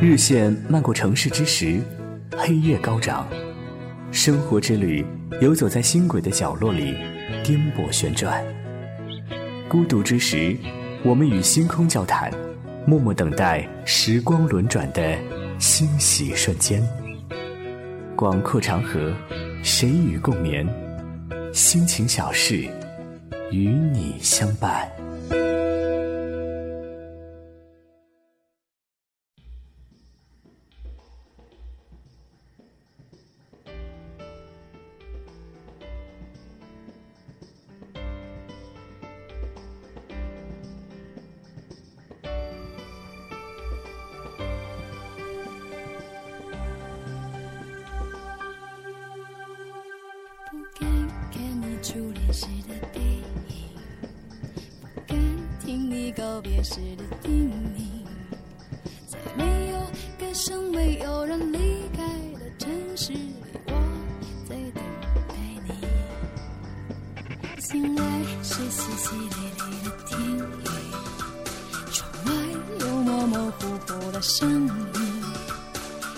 日线漫过城市之时，黑夜高涨，生活之旅游走在星轨的角落里，颠簸旋转。孤独之时，我们与星空交谈，默默等待时光轮转的欣喜瞬间。广阔长河，谁与共眠？心情小事，与你相伴。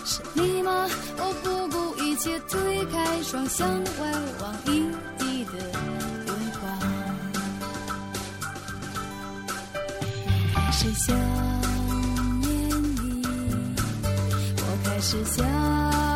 是你吗？我不顾一切推开窗向外望一地的月光。开始想念你，我开始想。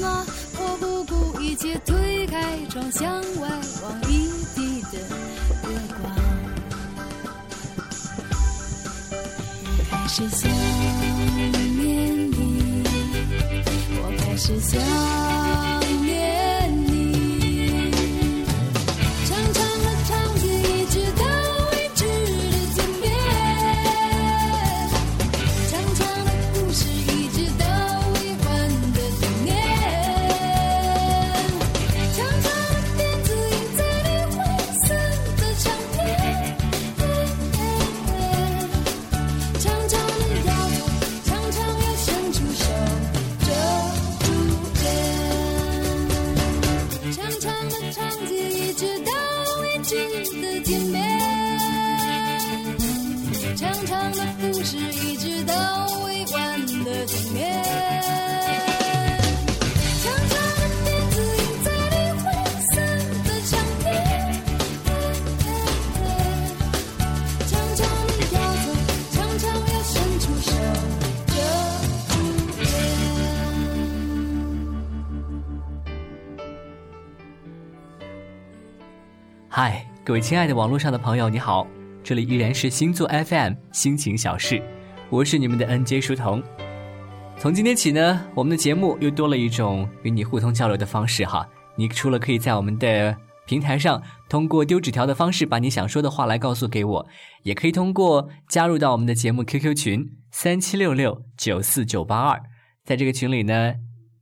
我不顾一切推开窗向外望一地的月光。我开始想念你我开始想嗨，各位亲爱的网络上的朋友，你好！这里依然是星座 FM 心情小事，我是你们的 NJ 书童。从今天起呢，我们的节目又多了一种与你互通交流的方式哈。你除了可以在我们的平台上通过丢纸条的方式把你想说的话来告诉给我，也可以通过加入到我们的节目 QQ 群三七六六九四九八二，在这个群里呢，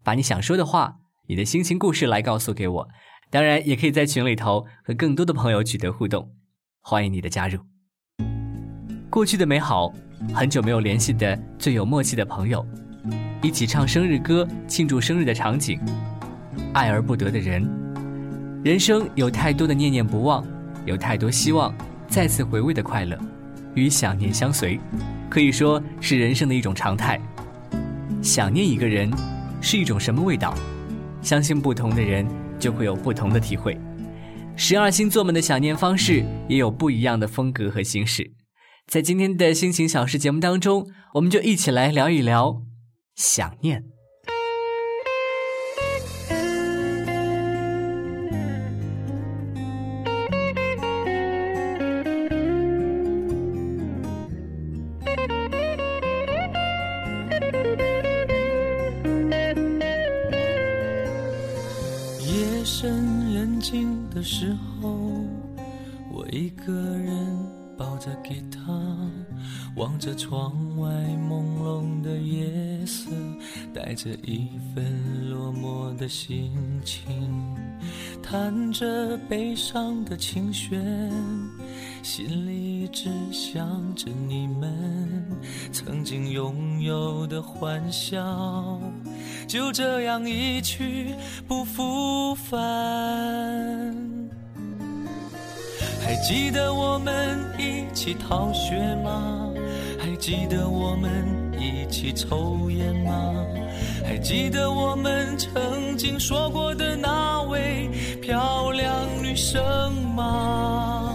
把你想说的话、你的心情故事来告诉给我。当然，也可以在群里头和更多的朋友取得互动，欢迎你的加入。过去的美好，很久没有联系的最有默契的朋友，一起唱生日歌庆祝生日的场景，爱而不得的人，人生有太多的念念不忘，有太多希望再次回味的快乐，与想念相随，可以说是人生的一种常态。想念一个人是一种什么味道？相信不同的人。就会有不同的体会，十二星座们的想念方式也有不一样的风格和形式。在今天的心情小事节目当中，我们就一起来聊一聊想念。时候，我一个人抱着吉他，望着窗外朦胧的夜色，带着一份落寞的心情，弹着悲伤的琴弦，心里只想着你们曾经拥有的欢笑。就这样一去不复返。还记得我们一起逃学吗？还记得我们一起抽烟吗？还记得我们曾经说过的那位漂亮女生吗？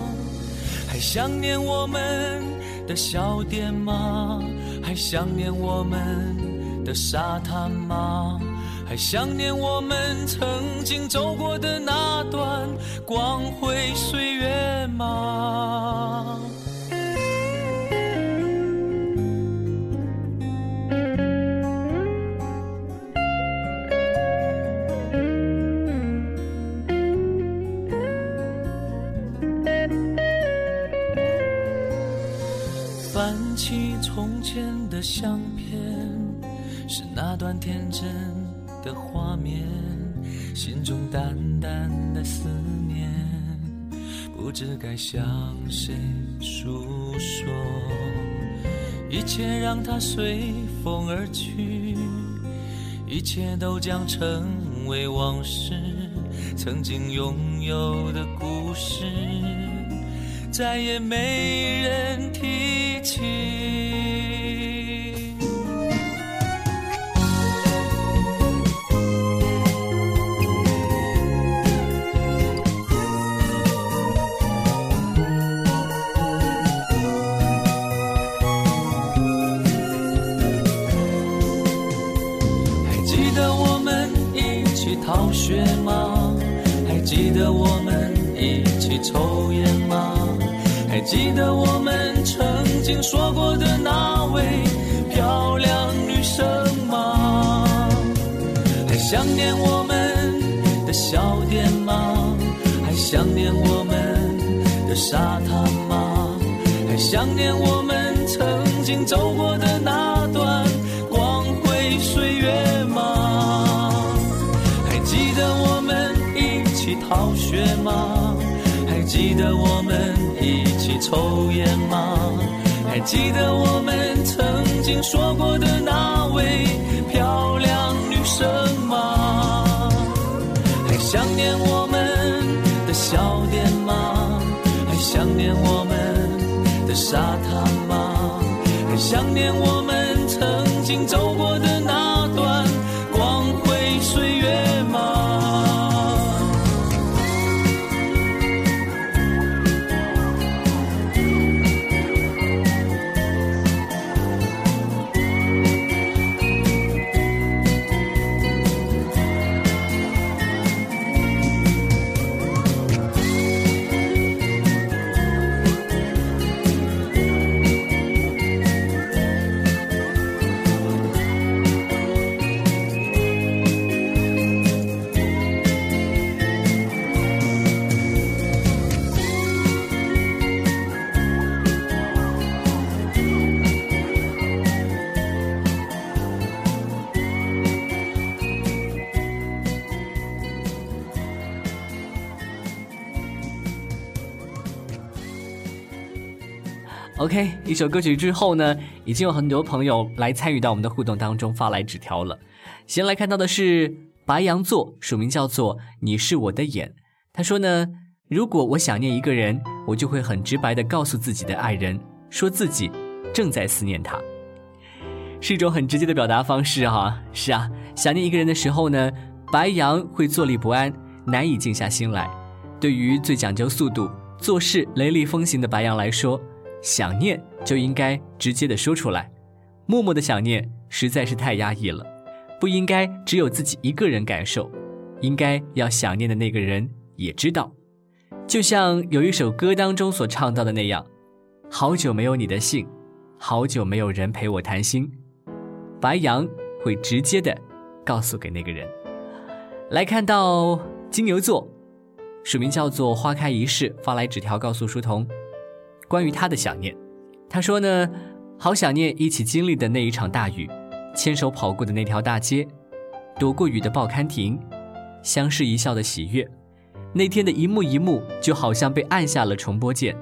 还想念我们的小店吗？还想念我们？的沙滩吗？还想念我们曾经走过的那段光辉岁月吗？相片。是那段天真的画面，心中淡淡的思念，不知该向谁诉说。一切让它随风而去，一切都将成为往事。曾经拥有的故事，再也没人提起。吗？还记得我们一起抽烟吗？还记得我们曾经说过的那位漂亮女生吗？还想念我们的小店吗？还想念我们的沙滩吗？还想念我们曾经走过的那逃学吗？还记得我们一起抽烟吗？还记得我们曾经说过的那位漂亮女生吗？还想念我们的小店吗？还想念我们的沙滩吗？还想念我们曾经走过的那？OK，一首歌曲之后呢，已经有很多朋友来参与到我们的互动当中，发来纸条了。先来看到的是白羊座，署名叫做“你是我的眼”。他说呢，如果我想念一个人，我就会很直白的告诉自己的爱人，说自己正在思念他，是一种很直接的表达方式哈。是啊，想念一个人的时候呢，白羊会坐立不安，难以静下心来。对于最讲究速度、做事雷厉风行的白羊来说。想念就应该直接的说出来，默默的想念实在是太压抑了，不应该只有自己一个人感受，应该要想念的那个人也知道。就像有一首歌当中所唱到的那样，好久没有你的信，好久没有人陪我谈心，白羊会直接的告诉给那个人。来看到金牛座，署名叫做花开一世，发来纸条告诉书童，关于他的想念。他说呢，好想念一起经历的那一场大雨，牵手跑过的那条大街，躲过雨的报刊亭，相视一笑的喜悦。那天的一幕一幕，就好像被按下了重播键，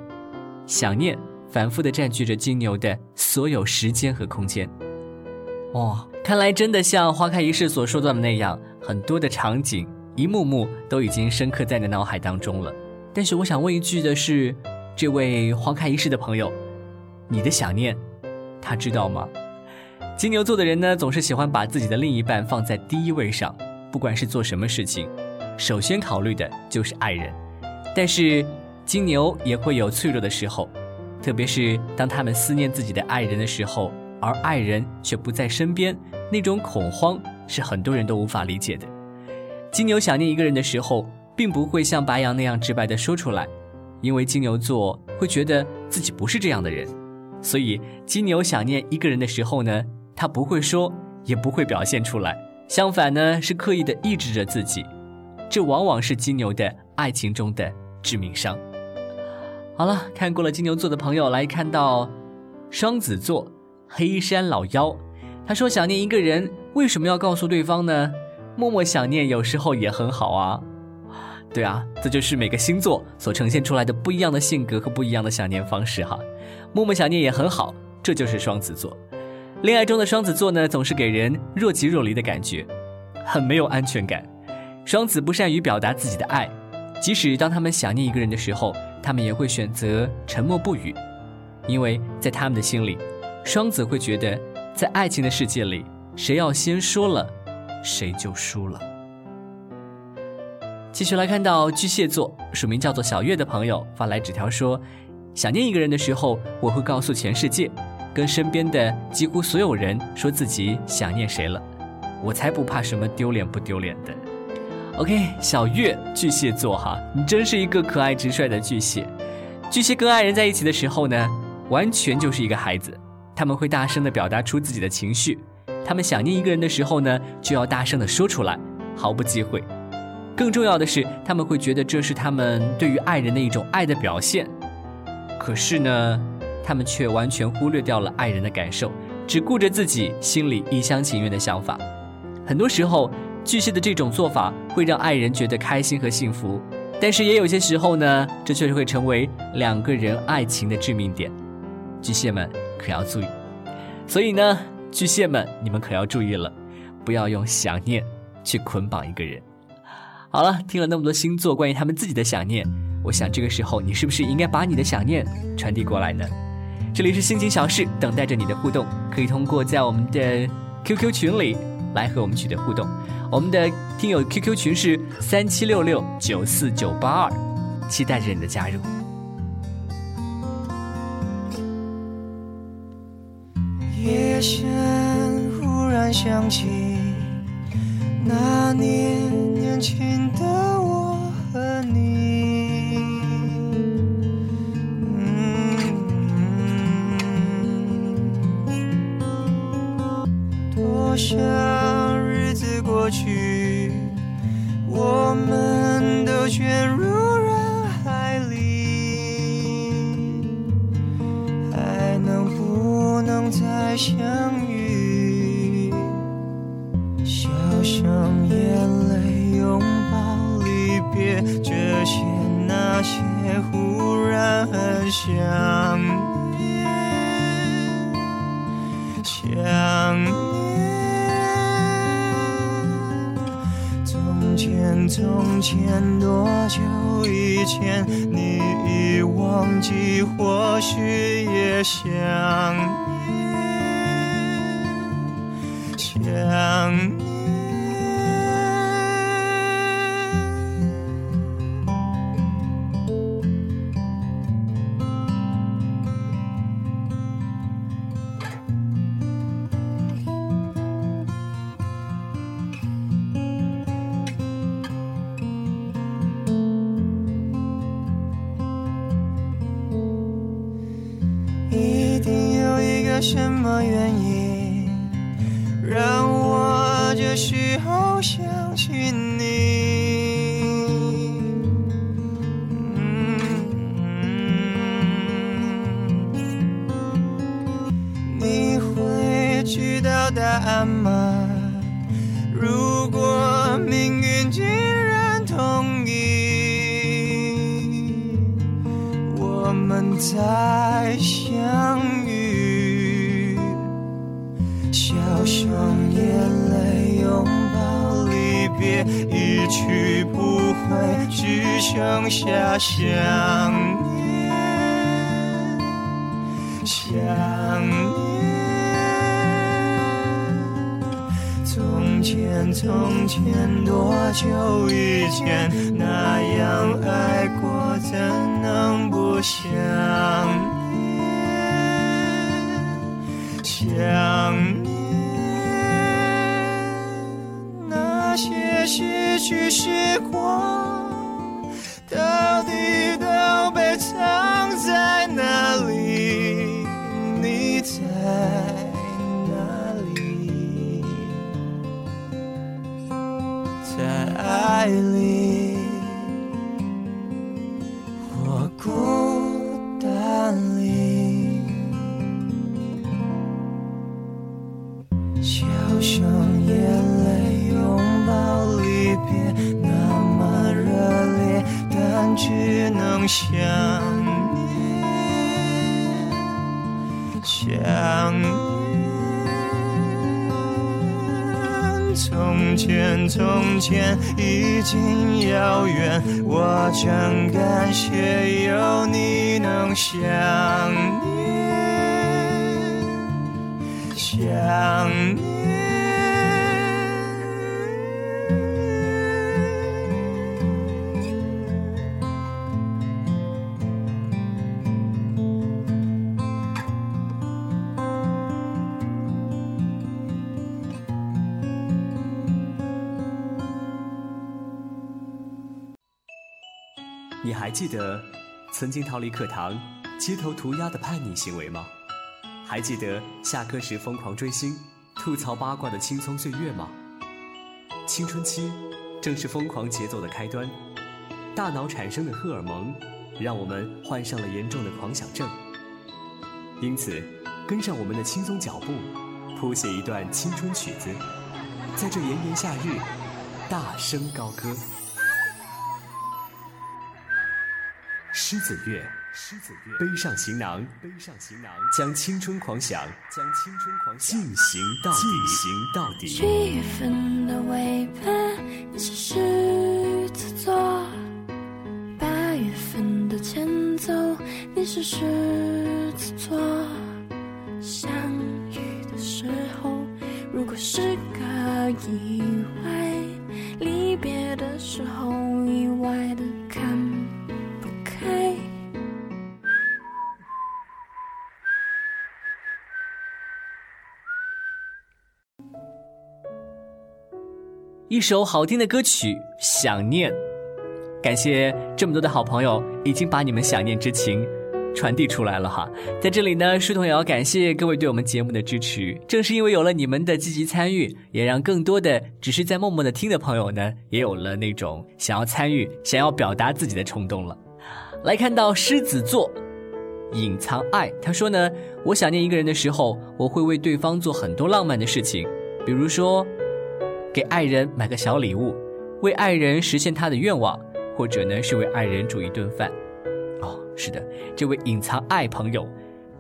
想念反复的占据着金牛的所有时间和空间。哇，看来真的像花开一世所说到的那样，很多的场景一幕幕都已经深刻在你脑海当中了。但是我想问一句的是，这位花开一世的朋友，你的想念，他知道吗？金牛座的人呢，总是喜欢把自己的另一半放在第一位上，不管是做什么事情。首先考虑的就是爱人，但是金牛也会有脆弱的时候，特别是当他们思念自己的爱人的时候，而爱人却不在身边，那种恐慌是很多人都无法理解的。金牛想念一个人的时候，并不会像白羊那样直白的说出来，因为金牛座会觉得自己不是这样的人，所以金牛想念一个人的时候呢，他不会说，也不会表现出来，相反呢，是刻意的抑制着自己。这往往是金牛的爱情中的致命伤。好了，看过了金牛座的朋友来看到双子座黑山老妖，他说想念一个人为什么要告诉对方呢？默默想念有时候也很好啊。对啊，这就是每个星座所呈现出来的不一样的性格和不一样的想念方式哈。默默想念也很好，这就是双子座。恋爱中的双子座呢，总是给人若即若离的感觉，很没有安全感。双子不善于表达自己的爱，即使当他们想念一个人的时候，他们也会选择沉默不语，因为在他们的心里，双子会觉得，在爱情的世界里，谁要先说了，谁就输了。继续来看到巨蟹座署名叫做小月的朋友发来纸条说，想念一个人的时候，我会告诉全世界，跟身边的几乎所有人说自己想念谁了，我才不怕什么丢脸不丢脸的。OK，小月，巨蟹座哈，你真是一个可爱直率的巨蟹。巨蟹跟爱人在一起的时候呢，完全就是一个孩子，他们会大声的表达出自己的情绪。他们想念一个人的时候呢，就要大声的说出来，毫不忌讳。更重要的是，他们会觉得这是他们对于爱人的一种爱的表现。可是呢，他们却完全忽略掉了爱人的感受，只顾着自己心里一厢情愿的想法。很多时候。巨蟹的这种做法会让爱人觉得开心和幸福，但是也有些时候呢，这却会成为两个人爱情的致命点。巨蟹们可要注意。所以呢，巨蟹们你们可要注意了，不要用想念去捆绑一个人。好了，听了那么多星座关于他们自己的想念，我想这个时候你是不是应该把你的想念传递过来呢？这里是心情小事，等待着你的互动，可以通过在我们的 QQ 群里来和我们取得互动。我们的听友 QQ 群是三七六六九四九八二，期待着你的加入。夜深忽然想起那年年轻的我和你，多想日子。过去，我们都卷入人海里，还能不能再相遇？想念，想念。从前从前多久以前，你已忘记，或许也想再相遇，笑声、眼泪、拥抱、离别，一去不回，只剩下想念，想念。从前，从前多久以前，那样爱过，怎能想念？想念那些失去时光，只能想念，想念。从前，从前已经遥远，我真感谢有你能想念，想念。记得曾经逃离课堂、街头涂鸦的叛逆行为吗？还记得下课时疯狂追星、吐槽八卦的青葱岁月吗？青春期正是疯狂节奏的开端，大脑产生的荷尔蒙让我们患上了严重的狂想症。因此，跟上我们的轻松脚步，谱写一段青春曲子，在这炎炎夏日，大声高歌。狮子乐，狮子乐，背上行囊，背上行囊，将青春狂想，将青春狂想进行到底，进行到底。七月份的尾巴，你是狮子座；八月份的前奏，你是狮子座。相遇的时候，如果是个意外，离别的时候，意外的一首好听的歌曲《想念》，感谢这么多的好朋友已经把你们想念之情传递出来了哈。在这里呢，书童也要感谢各位对我们节目的支持。正是因为有了你们的积极参与，也让更多的只是在默默的听的朋友呢，也有了那种想要参与、想要表达自己的冲动了。来看到狮子座，隐藏爱，他说呢，我想念一个人的时候，我会为对方做很多浪漫的事情，比如说。给爱人买个小礼物，为爱人实现他的愿望，或者呢是为爱人煮一顿饭。哦，是的，这位隐藏爱朋友，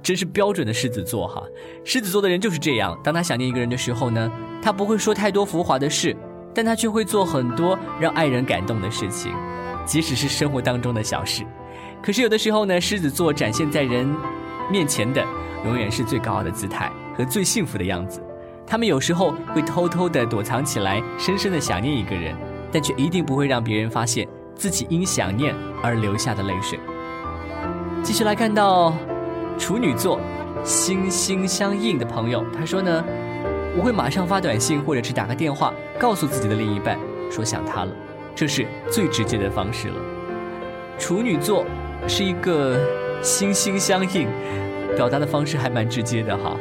真是标准的狮子座哈。狮子座的人就是这样，当他想念一个人的时候呢，他不会说太多浮华的事，但他却会做很多让爱人感动的事情，即使是生活当中的小事。可是有的时候呢，狮子座展现在人面前的，永远是最高傲的姿态和最幸福的样子。他们有时候会偷偷地躲藏起来，深深地想念一个人，但却一定不会让别人发现自己因想念而流下的泪水。继续来看到处女座，心心相印的朋友，他说呢，我会马上发短信或者是打个电话，告诉自己的另一半说想他了，这是最直接的方式了。处女座是一个心心相印，表达的方式还蛮直接的哈。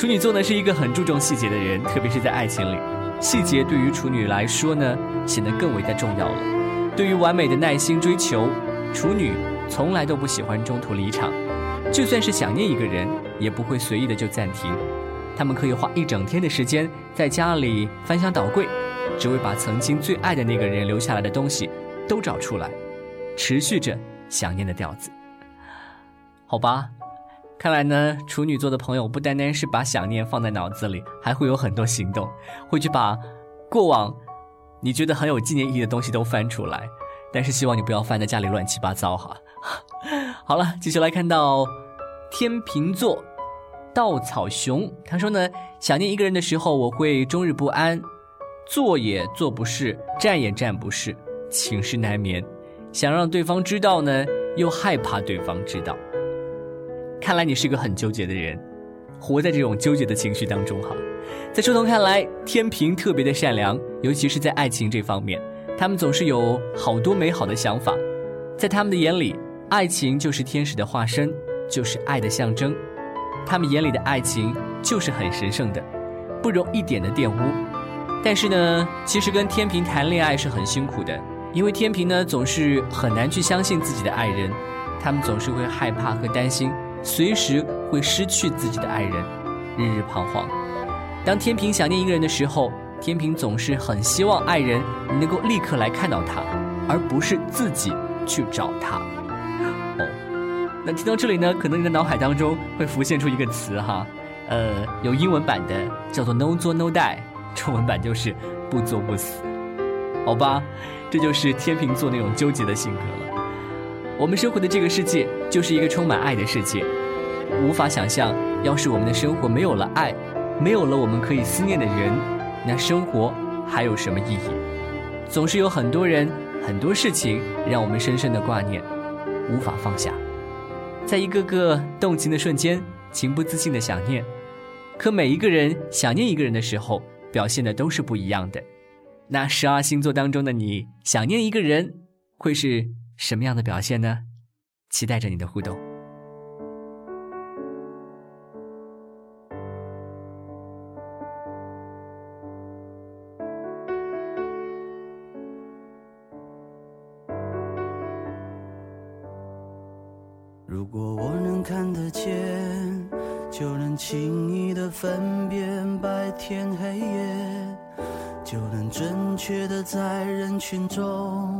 处女座呢是一个很注重细节的人，特别是在爱情里，细节对于处女来说呢显得更为的重要了。对于完美的耐心追求，处女从来都不喜欢中途离场，就算是想念一个人，也不会随意的就暂停。他们可以花一整天的时间在家里翻箱倒柜，只为把曾经最爱的那个人留下来的东西都找出来，持续着想念的调子。好吧，看来呢，处女座的朋友不单单是把想念放在脑子里，还会有很多行动，会去把过往你觉得很有纪念意义的东西都翻出来。但是希望你不要翻的家里乱七八糟哈。好了，继续来看到天秤座。稻草熊他说呢，想念一个人的时候，我会终日不安，坐也坐不是，站也站不是，寝食难眠，想让对方知道呢，又害怕对方知道。看来你是个很纠结的人，活在这种纠结的情绪当中哈。在书童看来，天平特别的善良，尤其是在爱情这方面，他们总是有好多美好的想法，在他们的眼里，爱情就是天使的化身，就是爱的象征。他们眼里的爱情就是很神圣的，不容一点的玷污。但是呢，其实跟天平谈恋爱是很辛苦的，因为天平呢总是很难去相信自己的爱人，他们总是会害怕和担心，随时会失去自己的爱人，日日彷徨。当天平想念一个人的时候，天平总是很希望爱人能够立刻来看到他，而不是自己去找他。哦那听到这里呢，可能你的脑海当中会浮现出一个词哈，呃，有英文版的叫做 “no 作 no die”，中文版就是“不作不死”。好吧，这就是天秤座那种纠结的性格。我们生活的这个世界就是一个充满爱的世界，无法想象，要是我们的生活没有了爱，没有了我们可以思念的人，那生活还有什么意义？总是有很多人、很多事情让我们深深的挂念，无法放下。在一个个动情的瞬间，情不自禁的想念。可每一个人想念一个人的时候，表现的都是不一样的。那十二星座当中的你，想念一个人，会是什么样的表现呢？期待着你的互动。如果我能看得见，就能轻易的分辨白天黑夜，就能准确的在人群中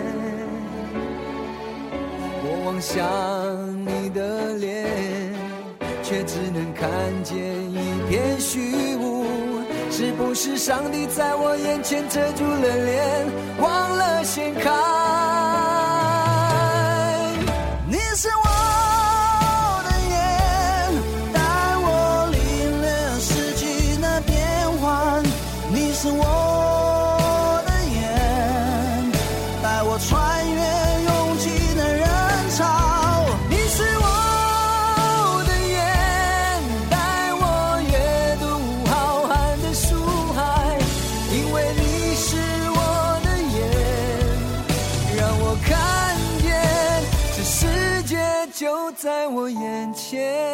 望向你的脸，却只能看见一片虚无。是不是上帝在我眼前遮住了脸，忘了掀开？你是我在我眼前。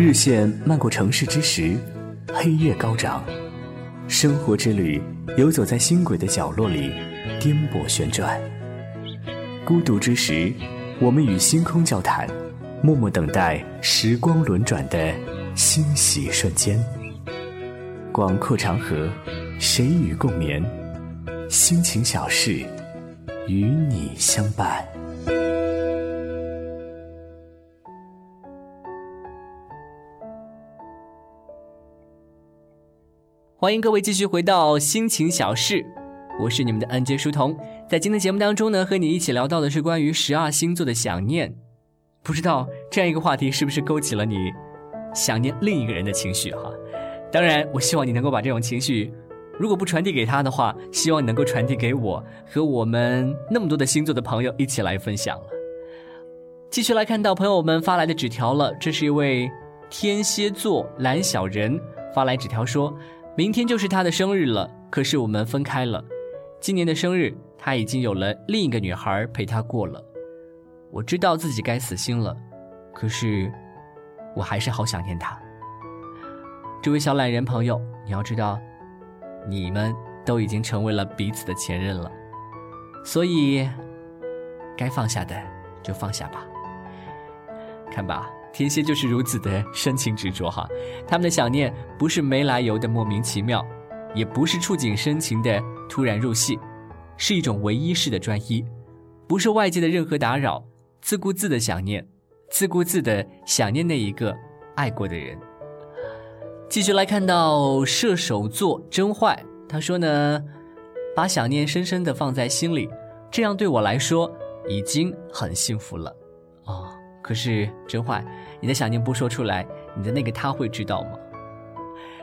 日线漫过城市之时，黑夜高涨，生活之旅游走在星轨的角落里，颠簸旋转。孤独之时，我们与星空交谈，默默等待时光轮转的欣喜瞬间。广阔长河，谁与共眠？心情小事，与你相伴。欢迎各位继续回到心情小事，我是你们的恩杰书童。在今天节目当中呢，和你一起聊到的是关于十二星座的想念。不知道这样一个话题是不是勾起了你想念另一个人的情绪哈？当然，我希望你能够把这种情绪，如果不传递给他的话，希望你能够传递给我和我们那么多的星座的朋友一起来分享了。继续来看到朋友们发来的纸条了，这是一位天蝎座蓝小人发来纸条说。明天就是他的生日了，可是我们分开了。今年的生日，他已经有了另一个女孩陪他过了。我知道自己该死心了，可是我还是好想念他。这位小懒人朋友，你要知道，你们都已经成为了彼此的前任了，所以该放下的就放下吧。看吧。天蝎就是如此的深情执着哈，他们的想念不是没来由的莫名其妙，也不是触景生情的突然入戏，是一种唯一式的专一，不受外界的任何打扰，自顾自的想念，自顾自的想念那一个爱过的人。继续来看到射手座真坏，他说呢，把想念深深的放在心里，这样对我来说已经很幸福了，可是真坏，你的想念不说出来，你的那个他会知道吗？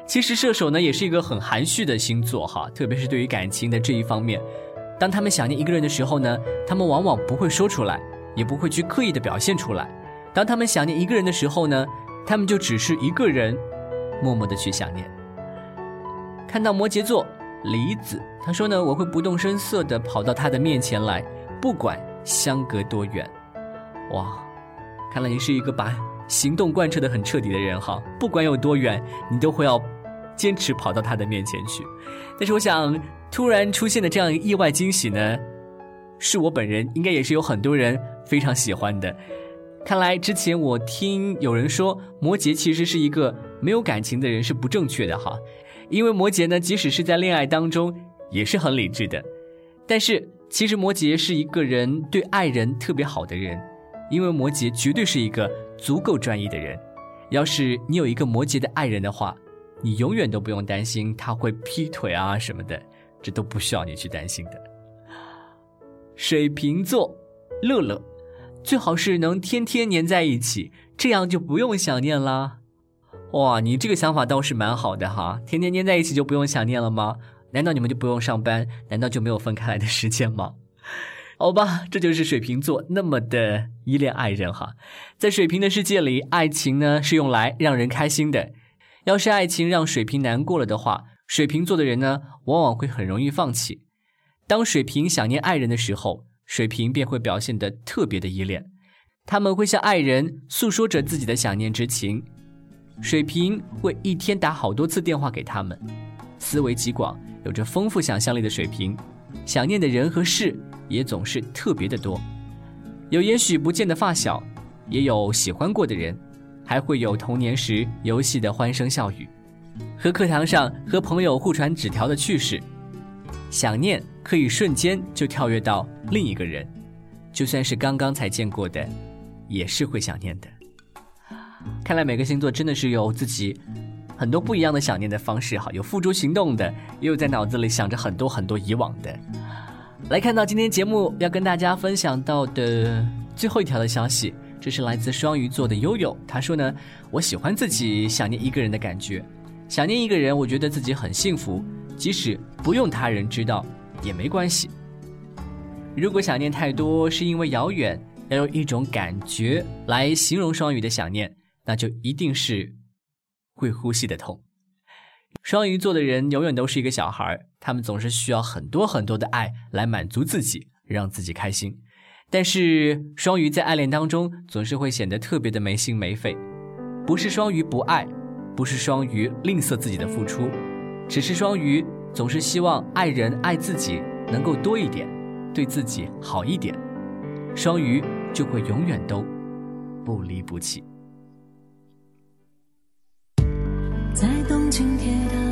其实射手呢也是一个很含蓄的星座哈，特别是对于感情的这一方面，当他们想念一个人的时候呢，他们往往不会说出来，也不会去刻意的表现出来。当他们想念一个人的时候呢，他们就只是一个人，默默的去想念。看到摩羯座李子，他说呢，我会不动声色的跑到他的面前来，不管相隔多远。哇！看来你是一个把行动贯彻的很彻底的人哈，不管有多远，你都会要坚持跑到他的面前去。但是我想，突然出现的这样一个意外惊喜呢，是我本人应该也是有很多人非常喜欢的。看来之前我听有人说摩羯其实是一个没有感情的人是不正确的哈，因为摩羯呢，即使是在恋爱当中也是很理智的，但是其实摩羯是一个人对爱人特别好的人。因为摩羯绝对是一个足够专一的人。要是你有一个摩羯的爱人的话，你永远都不用担心他会劈腿啊什么的，这都不需要你去担心的。水瓶座，乐乐，最好是能天天黏在一起，这样就不用想念啦。哇，你这个想法倒是蛮好的哈，天天黏在一起就不用想念了吗？难道你们就不用上班？难道就没有分开来的时间吗？好吧，这就是水瓶座那么的依恋爱人哈。在水瓶的世界里，爱情呢是用来让人开心的。要是爱情让水瓶难过了的话，水瓶座的人呢往往会很容易放弃。当水瓶想念爱人的时候，水瓶便会表现得特别的依恋。他们会向爱人诉说着自己的想念之情。水瓶会一天打好多次电话给他们。思维极广、有着丰富想象力的水瓶，想念的人和事。也总是特别的多，有也许不见的发小，也有喜欢过的人，还会有童年时游戏的欢声笑语，和课堂上和朋友互传纸条的趣事。想念可以瞬间就跳跃到另一个人，就算是刚刚才见过的，也是会想念的。看来每个星座真的是有自己很多不一样的想念的方式哈，有付诸行动的，也有在脑子里想着很多很多以往的。来看到今天节目要跟大家分享到的最后一条的消息，这是来自双鱼座的悠悠。他说呢，我喜欢自己想念一个人的感觉，想念一个人，我觉得自己很幸福，即使不用他人知道也没关系。如果想念太多是因为遥远，要用一种感觉来形容双鱼的想念，那就一定是会呼吸的痛。双鱼座的人永远都是一个小孩，他们总是需要很多很多的爱来满足自己，让自己开心。但是双鱼在爱恋当中总是会显得特别的没心没肺。不是双鱼不爱，不是双鱼吝啬自己的付出，只是双鱼总是希望爱人爱自己能够多一点，对自己好一点，双鱼就会永远都不离不弃。在东京铁塔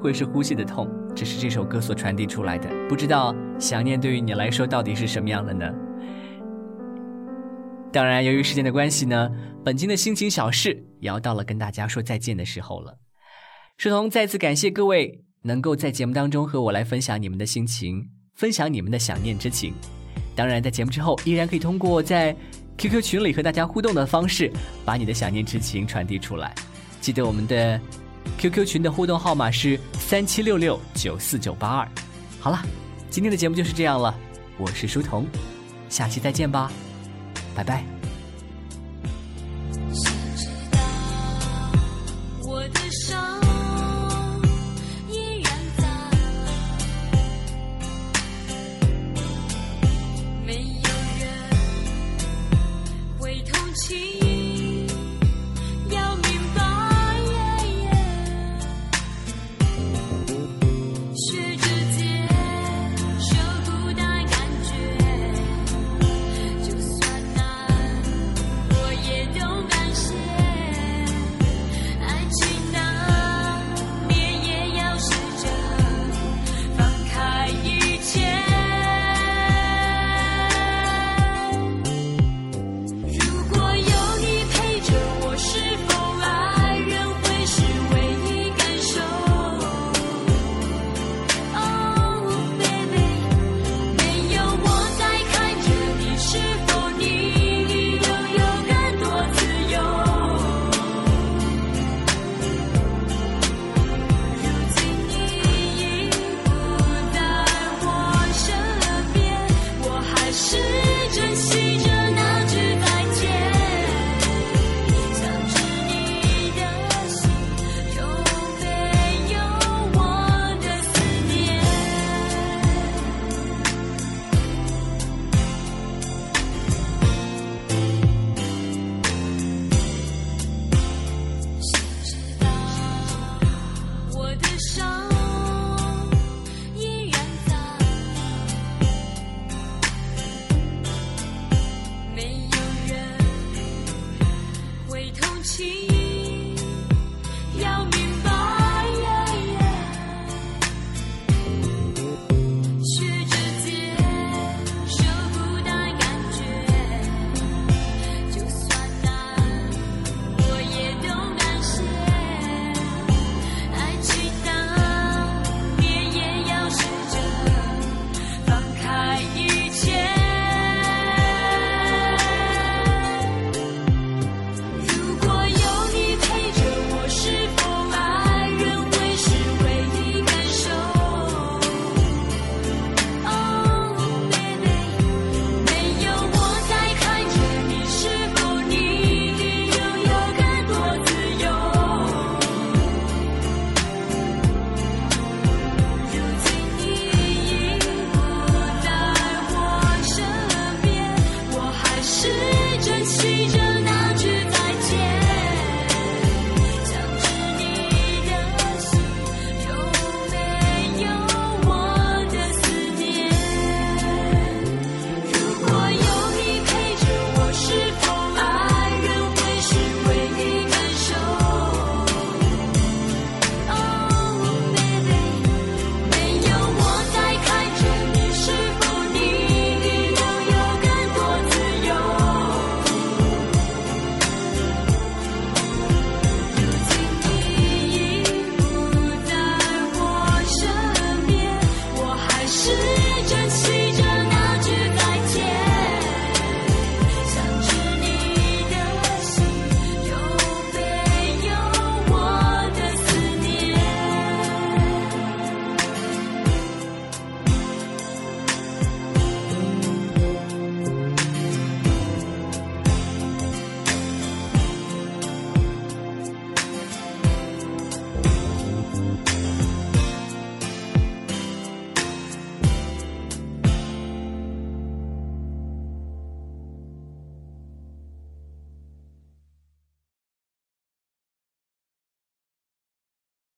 会是呼吸的痛，这是这首歌所传递出来的。不知道想念对于你来说到底是什么样的呢？当然，由于时间的关系呢，本期的心情小事也要到了跟大家说再见的时候了。舒彤再次感谢各位能够在节目当中和我来分享你们的心情，分享你们的想念之情。当然，在节目之后依然可以通过在 QQ 群里和大家互动的方式，把你的想念之情传递出来。记得我们的 QQ 群的互动号码是三七六六九四九八二。好了，今天的节目就是这样了，我是书童，下期再见吧，拜拜。